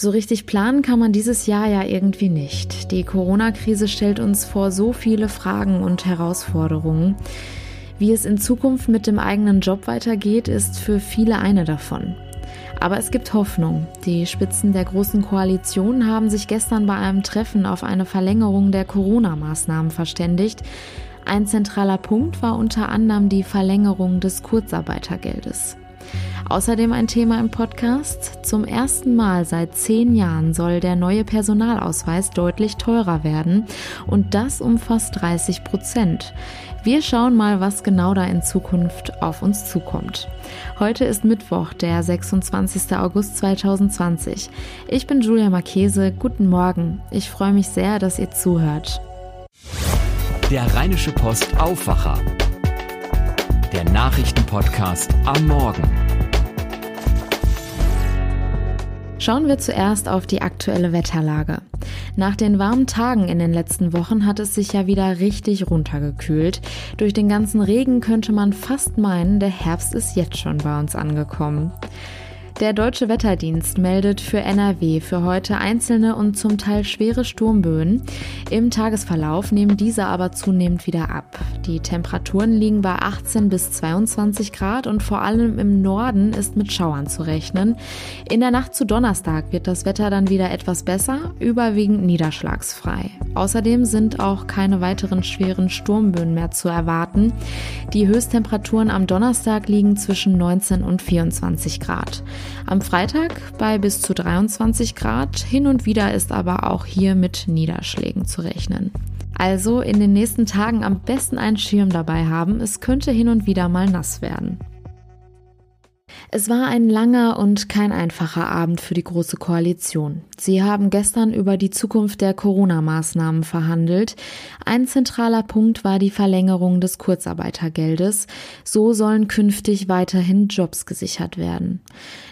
So richtig planen kann man dieses Jahr ja irgendwie nicht. Die Corona-Krise stellt uns vor so viele Fragen und Herausforderungen. Wie es in Zukunft mit dem eigenen Job weitergeht, ist für viele eine davon. Aber es gibt Hoffnung. Die Spitzen der Großen Koalition haben sich gestern bei einem Treffen auf eine Verlängerung der Corona-Maßnahmen verständigt. Ein zentraler Punkt war unter anderem die Verlängerung des Kurzarbeitergeldes. Außerdem ein Thema im Podcast. Zum ersten Mal seit zehn Jahren soll der neue Personalausweis deutlich teurer werden und das um fast 30 Prozent. Wir schauen mal, was genau da in Zukunft auf uns zukommt. Heute ist Mittwoch, der 26. August 2020. Ich bin Julia Marchese. Guten Morgen. Ich freue mich sehr, dass ihr zuhört. Der Rheinische Post Aufwacher. Der Nachrichtenpodcast am Morgen. Schauen wir zuerst auf die aktuelle Wetterlage. Nach den warmen Tagen in den letzten Wochen hat es sich ja wieder richtig runtergekühlt. Durch den ganzen Regen könnte man fast meinen, der Herbst ist jetzt schon bei uns angekommen. Der Deutsche Wetterdienst meldet für NRW für heute einzelne und zum Teil schwere Sturmböen. Im Tagesverlauf nehmen diese aber zunehmend wieder ab. Die Temperaturen liegen bei 18 bis 22 Grad und vor allem im Norden ist mit Schauern zu rechnen. In der Nacht zu Donnerstag wird das Wetter dann wieder etwas besser, überwiegend niederschlagsfrei. Außerdem sind auch keine weiteren schweren Sturmböen mehr zu erwarten. Die Höchsttemperaturen am Donnerstag liegen zwischen 19 und 24 Grad. Am Freitag bei bis zu 23 Grad. Hin und wieder ist aber auch hier mit Niederschlägen zu rechnen. Also in den nächsten Tagen am besten einen Schirm dabei haben. Es könnte hin und wieder mal nass werden. Es war ein langer und kein einfacher Abend für die Große Koalition. Sie haben gestern über die Zukunft der Corona-Maßnahmen verhandelt. Ein zentraler Punkt war die Verlängerung des Kurzarbeitergeldes. So sollen künftig weiterhin Jobs gesichert werden.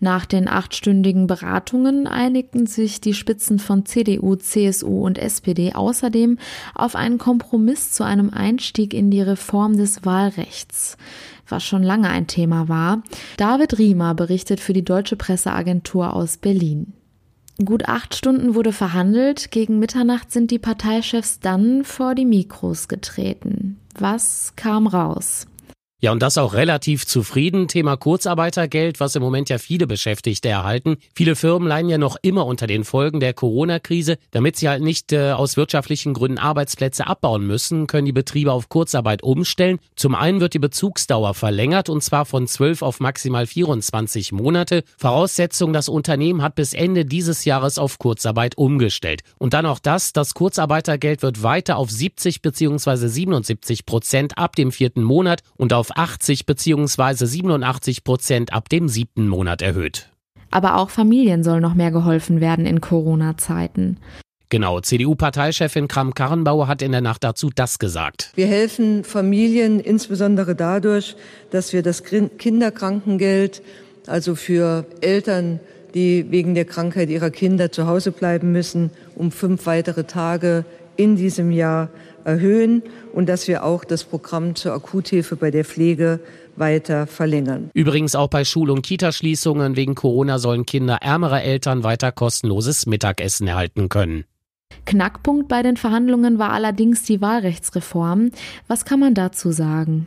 Nach den achtstündigen Beratungen einigten sich die Spitzen von CDU, CSU und SPD außerdem auf einen Kompromiss zu einem Einstieg in die Reform des Wahlrechts was schon lange ein Thema war. David Riemer berichtet für die Deutsche Presseagentur aus Berlin. Gut acht Stunden wurde verhandelt. Gegen Mitternacht sind die Parteichefs dann vor die Mikros getreten. Was kam raus? Ja, und das auch relativ zufrieden. Thema Kurzarbeitergeld, was im Moment ja viele Beschäftigte erhalten. Viele Firmen leiden ja noch immer unter den Folgen der Corona-Krise. Damit sie halt nicht äh, aus wirtschaftlichen Gründen Arbeitsplätze abbauen müssen, können die Betriebe auf Kurzarbeit umstellen. Zum einen wird die Bezugsdauer verlängert und zwar von 12 auf maximal 24 Monate. Voraussetzung, das Unternehmen hat bis Ende dieses Jahres auf Kurzarbeit umgestellt. Und dann auch das, das Kurzarbeitergeld wird weiter auf 70 bzw. 77 Prozent ab dem vierten Monat und auf 80 bzw. 87 Prozent ab dem siebten Monat erhöht. Aber auch Familien soll noch mehr geholfen werden in Corona-Zeiten. Genau, CDU-Parteichefin Kram-Karrenbauer hat in der Nacht dazu das gesagt. Wir helfen Familien insbesondere dadurch, dass wir das Kinderkrankengeld, also für Eltern, die wegen der Krankheit ihrer Kinder zu Hause bleiben müssen, um fünf weitere Tage in diesem Jahr erhöhen und dass wir auch das Programm zur Akuthilfe bei der Pflege weiter verlängern. Übrigens auch bei Schul- und Kitaschließungen wegen Corona sollen Kinder ärmerer Eltern weiter kostenloses Mittagessen erhalten können. Knackpunkt bei den Verhandlungen war allerdings die Wahlrechtsreform. Was kann man dazu sagen?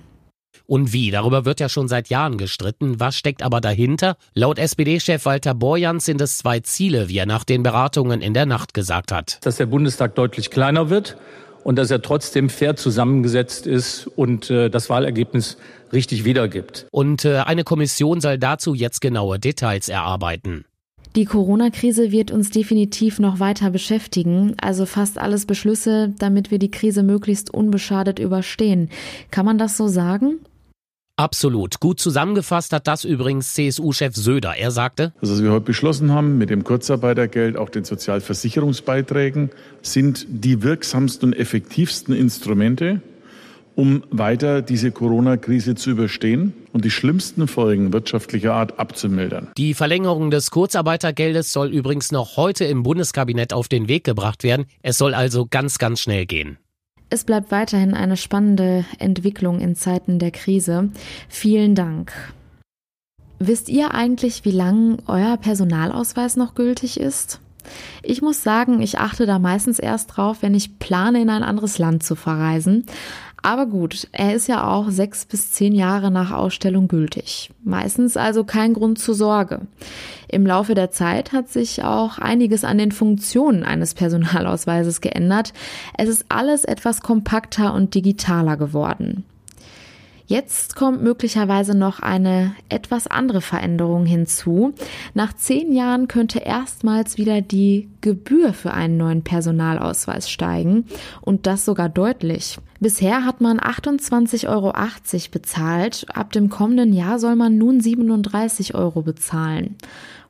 Und wie? Darüber wird ja schon seit Jahren gestritten. Was steckt aber dahinter? Laut SPD-Chef Walter Borjans sind es zwei Ziele, wie er nach den Beratungen in der Nacht gesagt hat. Dass der Bundestag deutlich kleiner wird und dass er trotzdem fair zusammengesetzt ist und äh, das Wahlergebnis richtig wiedergibt. Und äh, eine Kommission soll dazu jetzt genaue Details erarbeiten. Die Corona-Krise wird uns definitiv noch weiter beschäftigen, also fast alles Beschlüsse, damit wir die Krise möglichst unbeschadet überstehen. Kann man das so sagen? Absolut. Gut zusammengefasst hat das übrigens CSU-Chef Söder. Er sagte, das, was wir heute beschlossen haben mit dem Kurzarbeitergeld, auch den Sozialversicherungsbeiträgen, sind die wirksamsten und effektivsten Instrumente, um weiter diese Corona-Krise zu überstehen und die schlimmsten Folgen wirtschaftlicher Art abzumildern. Die Verlängerung des Kurzarbeitergeldes soll übrigens noch heute im Bundeskabinett auf den Weg gebracht werden. Es soll also ganz, ganz schnell gehen. Es bleibt weiterhin eine spannende Entwicklung in Zeiten der Krise. Vielen Dank. Wisst ihr eigentlich, wie lang euer Personalausweis noch gültig ist? Ich muss sagen, ich achte da meistens erst drauf, wenn ich plane, in ein anderes Land zu verreisen. Aber gut, er ist ja auch sechs bis zehn Jahre nach Ausstellung gültig. Meistens also kein Grund zur Sorge. Im Laufe der Zeit hat sich auch einiges an den Funktionen eines Personalausweises geändert. Es ist alles etwas kompakter und digitaler geworden. Jetzt kommt möglicherweise noch eine etwas andere Veränderung hinzu. Nach zehn Jahren könnte erstmals wieder die Gebühr für einen neuen Personalausweis steigen und das sogar deutlich. Bisher hat man 28,80 Euro bezahlt. Ab dem kommenden Jahr soll man nun 37 Euro bezahlen.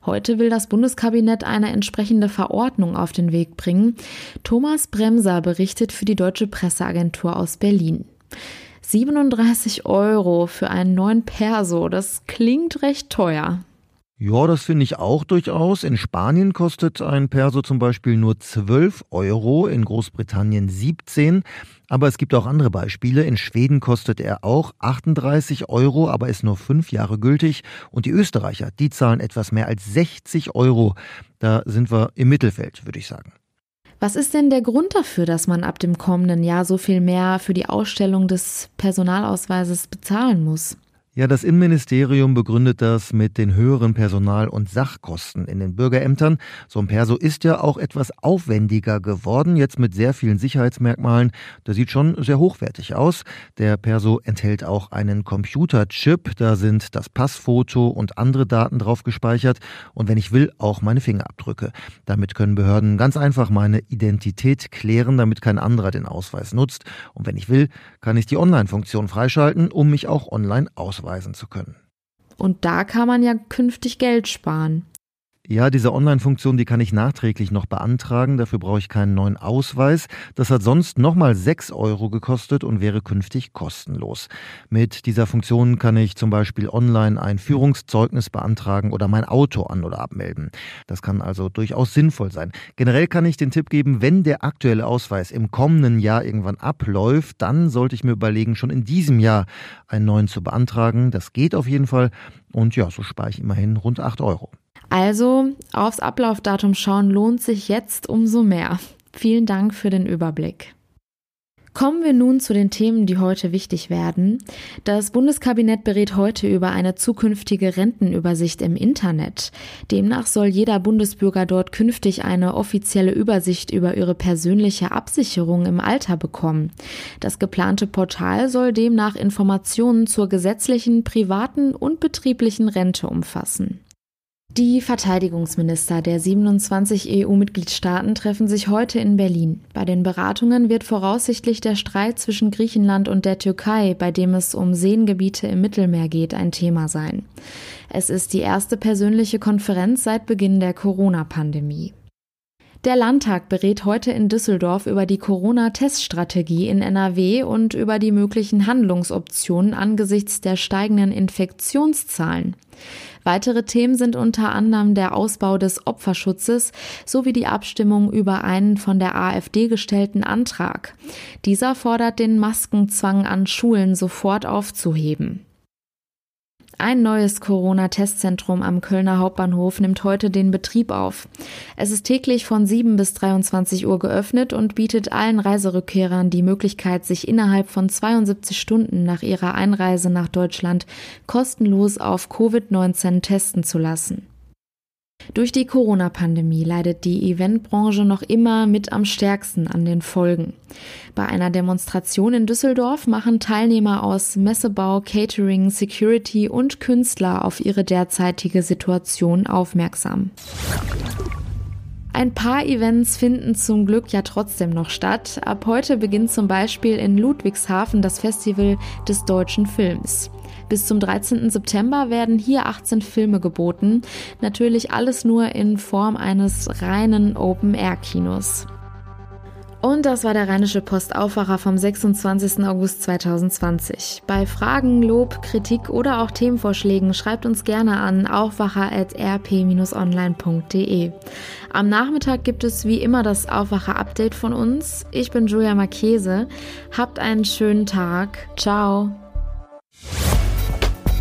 Heute will das Bundeskabinett eine entsprechende Verordnung auf den Weg bringen. Thomas Bremser berichtet für die Deutsche Presseagentur aus Berlin. 37 Euro für einen neuen Perso, das klingt recht teuer. Ja, das finde ich auch durchaus. In Spanien kostet ein Perso zum Beispiel nur 12 Euro, in Großbritannien 17. Aber es gibt auch andere Beispiele. In Schweden kostet er auch 38 Euro, aber ist nur fünf Jahre gültig. Und die Österreicher, die zahlen etwas mehr als 60 Euro. Da sind wir im Mittelfeld, würde ich sagen. Was ist denn der Grund dafür, dass man ab dem kommenden Jahr so viel mehr für die Ausstellung des Personalausweises bezahlen muss? Ja, das Innenministerium begründet das mit den höheren Personal- und Sachkosten in den Bürgerämtern. So ein Perso ist ja auch etwas aufwendiger geworden, jetzt mit sehr vielen Sicherheitsmerkmalen. Der sieht schon sehr hochwertig aus. Der Perso enthält auch einen Computerchip. Da sind das Passfoto und andere Daten drauf gespeichert. Und wenn ich will, auch meine Fingerabdrücke. Damit können Behörden ganz einfach meine Identität klären, damit kein anderer den Ausweis nutzt. Und wenn ich will, kann ich die Online-Funktion freischalten, um mich auch online auszuweisen nachweisen zu können. Und da kann man ja künftig Geld sparen. Ja, diese Online-Funktion, die kann ich nachträglich noch beantragen. Dafür brauche ich keinen neuen Ausweis. Das hat sonst nochmal 6 Euro gekostet und wäre künftig kostenlos. Mit dieser Funktion kann ich zum Beispiel online ein Führungszeugnis beantragen oder mein Auto an- oder abmelden. Das kann also durchaus sinnvoll sein. Generell kann ich den Tipp geben, wenn der aktuelle Ausweis im kommenden Jahr irgendwann abläuft, dann sollte ich mir überlegen, schon in diesem Jahr einen neuen zu beantragen. Das geht auf jeden Fall. Und ja, so spare ich immerhin rund 8 Euro. Also aufs Ablaufdatum schauen lohnt sich jetzt umso mehr. Vielen Dank für den Überblick. Kommen wir nun zu den Themen, die heute wichtig werden. Das Bundeskabinett berät heute über eine zukünftige Rentenübersicht im Internet. Demnach soll jeder Bundesbürger dort künftig eine offizielle Übersicht über ihre persönliche Absicherung im Alter bekommen. Das geplante Portal soll demnach Informationen zur gesetzlichen, privaten und betrieblichen Rente umfassen. Die Verteidigungsminister der 27 EU-Mitgliedstaaten treffen sich heute in Berlin. Bei den Beratungen wird voraussichtlich der Streit zwischen Griechenland und der Türkei, bei dem es um Seengebiete im Mittelmeer geht, ein Thema sein. Es ist die erste persönliche Konferenz seit Beginn der Corona-Pandemie. Der Landtag berät heute in Düsseldorf über die Corona-Teststrategie in NRW und über die möglichen Handlungsoptionen angesichts der steigenden Infektionszahlen. Weitere Themen sind unter anderem der Ausbau des Opferschutzes sowie die Abstimmung über einen von der AfD gestellten Antrag. Dieser fordert den Maskenzwang an Schulen sofort aufzuheben. Ein neues Corona-Testzentrum am Kölner Hauptbahnhof nimmt heute den Betrieb auf. Es ist täglich von 7 bis 23 Uhr geöffnet und bietet allen Reiserückkehrern die Möglichkeit, sich innerhalb von 72 Stunden nach ihrer Einreise nach Deutschland kostenlos auf Covid-19 testen zu lassen. Durch die Corona-Pandemie leidet die Eventbranche noch immer mit am stärksten an den Folgen. Bei einer Demonstration in Düsseldorf machen Teilnehmer aus Messebau, Catering, Security und Künstler auf ihre derzeitige Situation aufmerksam. Ein paar Events finden zum Glück ja trotzdem noch statt. Ab heute beginnt zum Beispiel in Ludwigshafen das Festival des deutschen Films. Bis zum 13. September werden hier 18 Filme geboten. Natürlich alles nur in Form eines reinen Open-Air-Kinos. Und das war der Rheinische Postaufwacher vom 26. August 2020. Bei Fragen, Lob, Kritik oder auch Themenvorschlägen schreibt uns gerne an aufwacher.rp-online.de. Am Nachmittag gibt es wie immer das Aufwacher-Update von uns. Ich bin Julia Marchese. Habt einen schönen Tag. Ciao.